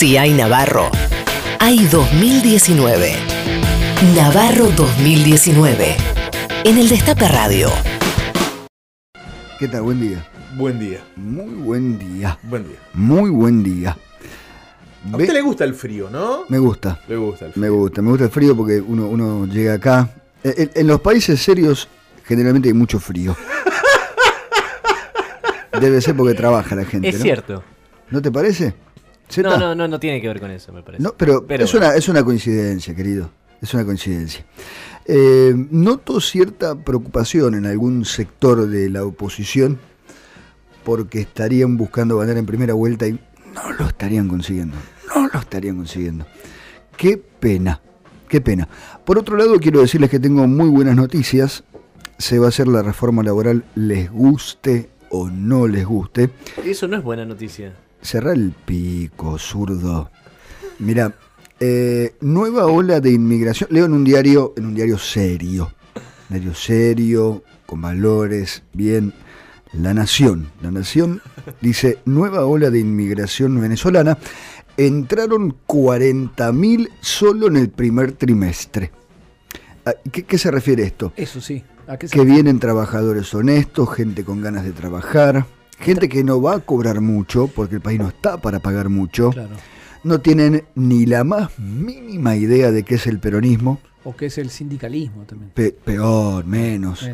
Si hay Navarro, hay 2019. Navarro 2019. En el Destape Radio. ¿Qué tal? Buen día. Buen día. Muy buen día. Buen día. Muy buen día. A usted le gusta el frío, ¿no? Me gusta. Le gusta el frío. Me gusta, me gusta el frío porque uno, uno llega acá. En, en- en los países serios generalmente hay mucho frío. Debe ser porque trabaja la gente. Es ¿no? cierto. ¿No te parece? No, no, no, no tiene que ver con eso, me parece. No, pero, Pero es, bueno. una, es una coincidencia, querido. Es una coincidencia. Eh, noto cierta preocupación en algún sector de la oposición porque estarían buscando ganar en primera vuelta y no lo estarían consiguiendo. No lo estarían consiguiendo. Qué pena, qué pena. Por otro lado, quiero decirles que tengo muy buenas noticias. Se va a hacer la reforma laboral, les guste o no les guste. Eso no es buena noticia. Cerra el pico, zurdo. Mira, eh, nueva ola de inmigración. Leo en un diario, en un diario serio. Un diario serio, con valores, bien. La Nación. La Nación dice, nueva ola de inmigración venezolana. Entraron 40.000 solo en el primer trimestre. ¿A ¿Qué, qué se refiere esto? Eso sí. ¿A qué se que vienen trabajadores honestos, gente con ganas de trabajar, gente que no va a cobrar mucho porque el país no está para pagar mucho, Claro. no tienen ni la más mínima idea de qué es el peronismo, O que es el sindicalismo también. Pe- peor, menos. Sí.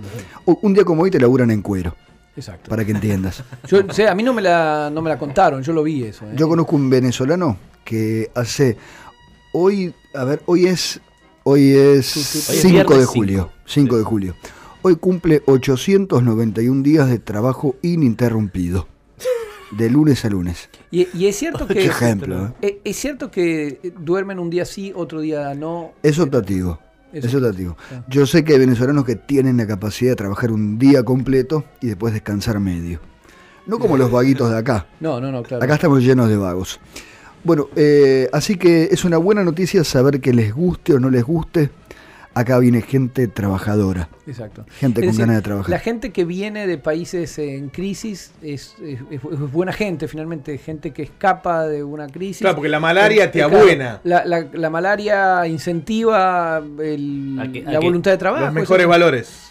Un día como hoy te laburan en cuero, Exacto. para que entiendas. Yo, o sea, a mí no me, la, no me la contaron, yo lo vi eso. ¿eh? Yo conozco un venezolano que hace hoy, a ver, hoy es hoy es Hoy es 5 de julio, cinco. 5 Sí. de julio. Hoy cumple 891 días de trabajo ininterrumpido. De lunes a lunes. Y, y es cierto que. ejemplo, ¿eh? eh, Es cierto que duermen un día sí, otro día no. Es optativo. Es optativo. Ah. Yo sé que hay venezolanos que tienen la capacidad de trabajar un día completo y después descansar medio. No como los vaguitos de acá. No, no, no, claro. Acá estamos llenos de vagos. Bueno, eh, así que es una buena noticia saber que les guste o no les guste. Acá viene gente trabajadora. Exacto. Gente Es con decir, ganas de trabajar. La gente que viene de países en crisis es, es- es- es buena gente, finalmente. Gente que escapa de una crisis. Claro, porque la malaria te abuena. La, la- la malaria incentiva el- que- la que voluntad de trabajo. Los mejores eso- valores.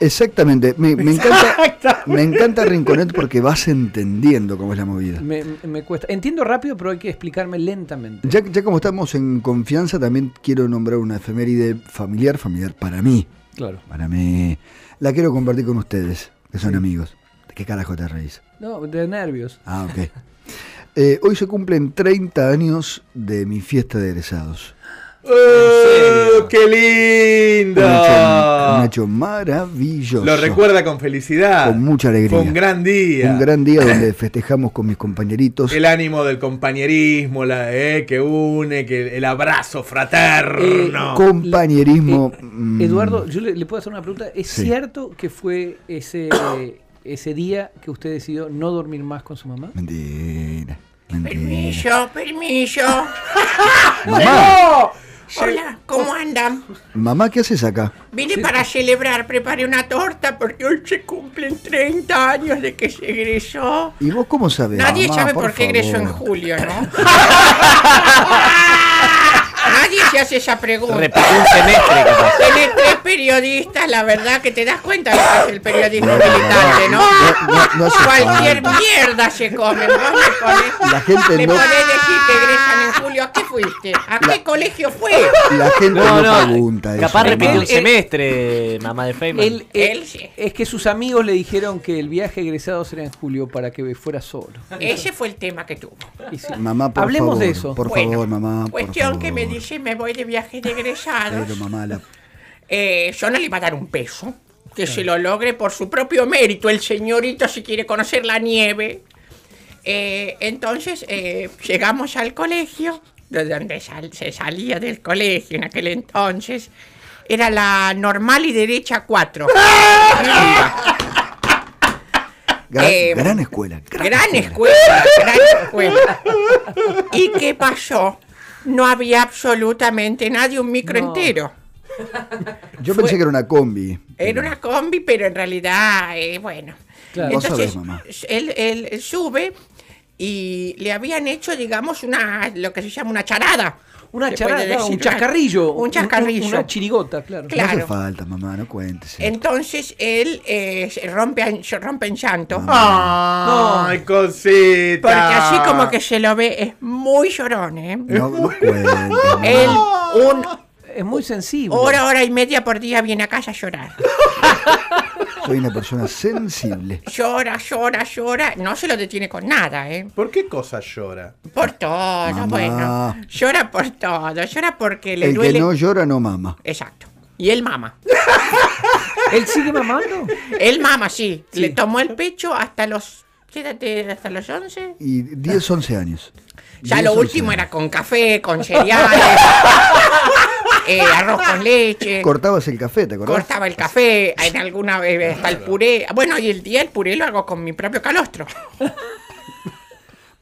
Exactamente. Me, me encanta, me encanta Rinconet porque vas entendiendo cómo es la movida. Me, me cuesta. Entiendo rápido, pero hay que explicarme lentamente. Ya, ya como estamos en confianza, también quiero nombrar una efeméride familiar, familiar para mí. Claro. Para mí. La quiero compartir con ustedes, que son amigos. ¿De qué carajo te reís? No, de nervios. Ah, ok. Eh, hoy se cumplen 30 años de mi fiesta de egresados. ¡Oh, ¡Qué lindo! Un hecho, maravilloso. Lo recuerda con felicidad. Con mucha alegría. Fue un gran día. Un gran día donde festejamos con mis compañeritos. El ánimo del compañerismo, la, eh, que une, que el abrazo fraterno. Eh, Compañerismo. Eh, mm, Eduardo, yo le, le puedo hacer una pregunta. ¿Es Sí. cierto que fue ese, ese día que usted decidió no dormir más con su mamá? Mentira. Mentira. Permiso, permiso. Mamá, Hola, ¿cómo andan? mamá, ¿qué haces acá? Vine para celebrar, preparé una torta porque hoy se cumplen 30 años de que se egresó. ¿Y vos cómo sabés? Nadie Mamá, sabe por, qué egresó en julio, ¿no? Nadie se hace esa pregunta. Repitió un semestre, capaz. Tenés tres periodistas, la verdad que te das cuenta de lo que es el periodismo militante, ¿no? No, no, no hace Cualquier falta. mierda se come. Vos le ponés, La gente le no- que egresan en julio. ¿A qué fuiste? ¿A qué colegio fue? La gente No, no, pregunta eso. capaz repitió un semestre, mamá de Feynman. Él, Él sí. es que sus amigos le dijeron que el viaje egresado era en julio para que fuera solo. Ese fue el tema que tuvo. Y sí. Mamá, por Hablemos favor, de eso. Por Bueno, favor, mamá. por Cuestión que me favor. dice, me voy de viaje de egresados. Pero mamá, la... Eh, yo no le iba a dar un peso. Que se lo logre por su propio mérito. El señorito si quiere conocer la nieve. Eh, entonces eh, llegamos al colegio, de donde sal- se salía del colegio en aquel entonces. Era la normal y derecha 4. Gran, Eh, gran escuela. Gran escuela, gran escuela. ¿Y qué pasó? No había absolutamente nadie, un micro No. entero. Yo fue- pensé que era una combi. Era una combi, pero en realidad, eh, bueno. Claro. Vos Entonces, sabés, mamá. Él, él sube y le habían hecho, digamos, una lo que se llama una charada. Una charada, un chascarrillo. Un chascarrillo. Una chirigota, claro. Claro. No hace falta, mamá, no cuentes. Entonces él eh, se rompe, se rompe en llanto. Ay, cosita. Porque así como que se lo ve, es muy llorón, ¿eh? No, no cuentes. Él, un Es muy sensible. hora, hora y media por día viene a casa a llorar. Soy una persona sensible. Llora, llora, llora. No se lo detiene con nada, ¿eh? ¿Por qué cosa llora? Por todo, Mamá. bueno. Llora por todo. Llora porque le El duele. que no llora no mama. Exacto. Y él mama. ¿Él sigue mamando? Él mama, sí. Le tomó el pecho hasta los. Quédate hasta los 11. Y 10, 11 años. Ya 10, lo 11 último años. era con café, con cereales, eh, arroz con leche. Cortabas el café, ¿te acordás? Cortaba el café, en alguna vez hasta el puré. Bueno, y el día el puré lo hago con mi propio calostro.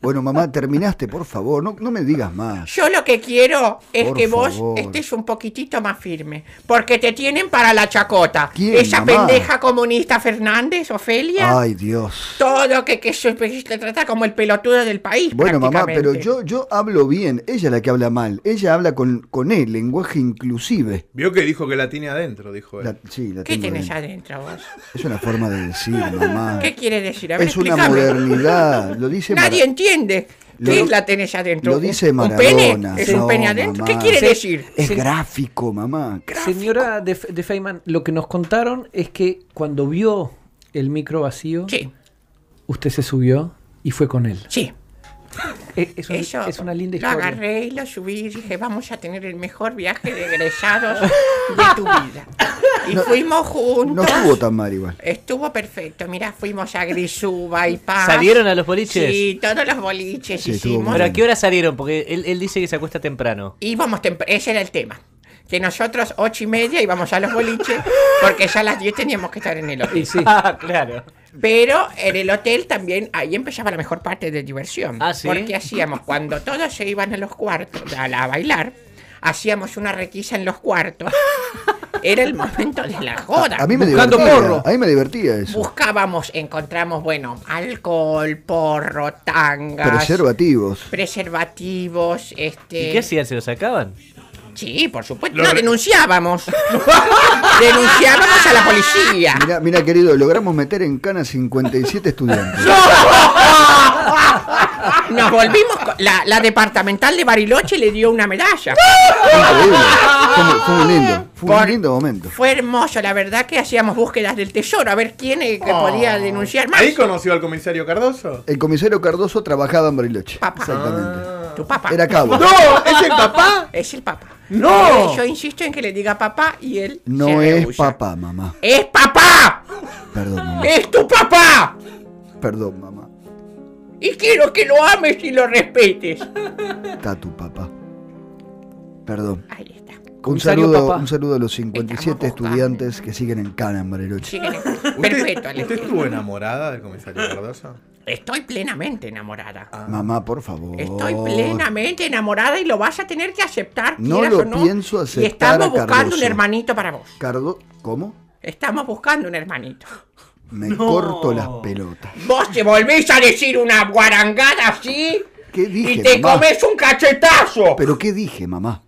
Bueno, mamá, terminaste, por favor. No, no me digas más. Yo lo que quiero es Por que vos estés un poquitito más firme. Porque te tienen para la chacota. ¿Quién, Esa mamá? pendeja comunista Fernández, Ofelia. Ay, Dios. Todo que, que se te trata como el pelotudo del país. Bueno, mamá, pero yo, yo hablo bien. Ella es la que habla mal. Ella habla con, con él, lenguaje inclusive. Vio que dijo que la tiene adentro, dijo él. La- sí, la ¿Qué tenés adentro. adentro vos? Es una forma de decir, mamá. ¿Qué quiere decir? A ver, es una modernidad. Lo dice Nadie entiende. Lo- ¿Qué la tenés adentro? Lo dice ¿Un Maradona. pene? ¿Es un No, pene adentro? mamá. ¿Qué quiere Sí. decir? Es Sí. gráfico, mamá. Señora de, de Feynman, lo que nos contaron es que cuando vio el micro vacío, Sí, usted se subió y fue con él. sí. Es, es un- Eso es una linda lo historia. agarré y lo subí y dije, vamos a tener el mejor viaje de egresados de tu vida. Y No- fuimos No juntos. estuvo tan mal igual. Estuvo perfecto. Mirá, fuimos a Grisúba y Paz. ¿Salieron a los boliches? Sí, todos los boliches Sí, hicimos. ¿Pero a qué hora salieron? Porque él, él dice que se acuesta temprano. Íbamos tempr- ese era el tema. Que nosotros ocho y media íbamos a los boliches porque ya a las 10 teníamos que estar en el hotel. Sí. Ah, claro. Pero en el hotel también, ahí empezaba la mejor parte de diversión. Ah, ¿sí? Porque hacíamos, cuando todos se iban a los cuartos a, la- a bailar, hacíamos una requisa en los cuartos. Era el momento de la joda. A mí me Buscando divertía. porro. A mí me divertía eso. Buscábamos, encontramos, bueno, alcohol, porro, tangas, Preservativos. preservativos, este... ¿Y qué hacían? ¿Se lo sacaban? Sí, por supuesto. Lo No, denunciábamos. denunciábamos a la policía. Mira, mira, querido, logramos meter en cana 57 estudiantes. Nos volvimos. con- La, la departamental de Bariloche le dio una medalla. Increíble. Fue, muy- fue muy lindo. Fue un lindo momento. Fue hermoso, la verdad que hacíamos búsquedas del tesoro, a ver quién eh, que podía denunciar más. ¿Ahí conoció al comisario Cardoso? El comisario Cardoso trabajaba en Bariloche. Papá. Exactamente. Tu papá. Era cabo. ¡No! ¿Es el papá? Es el papá. ¡No! Eh, Yo insisto en que le diga papá y él. No se es papá, mamá. ¡Es papá! Perdón, mamá. ¡Es tu papá! Perdón, mamá. Y quiero que lo ames y lo respetes. Está tu papá. Perdón. Ahí está. Un Comisario saludo, papá. un saludo a los 57 Estamos buscando. estudiantes que siguen en cana en Bariloche. Siguen en- ¿Usted, Perpetuo. al ¿Usted estuvo enamorada del comisario Cardoso? Estoy plenamente enamorada. Mamá, por favor. Estoy plenamente enamorada y lo vas a tener que aceptar. No quieras lo o no. pienso Y aceptar estamos a buscando Cardoso. un hermanito para vos. Cardo, ¿cómo? Estamos buscando un hermanito. Me corto las pelotas. Vos te volvés a decir una guarangada así ¿Qué dije, y te mamá? comes un cachetazo. ¿Pero qué dije, mamá?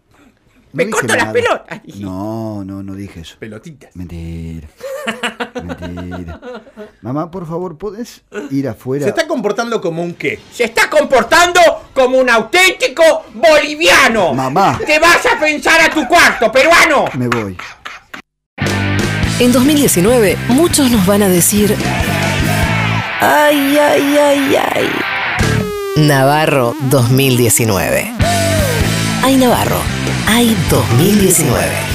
No Me corto las pelotas, dije. No, no, no dije eso. Pelotitas. Mentira. Mentira. Mamá, por favor, ¿podés ir afuera? Se está comportando como un qué. Se está comportando como un auténtico boliviano. Mamá. Te vas a pensar a tu cuarto, peruano. Me voy. En 2019, muchos nos van a decir. Ay, ay, ay, ay. Navarro 2019. Ay, Navarro. Ay, 2019.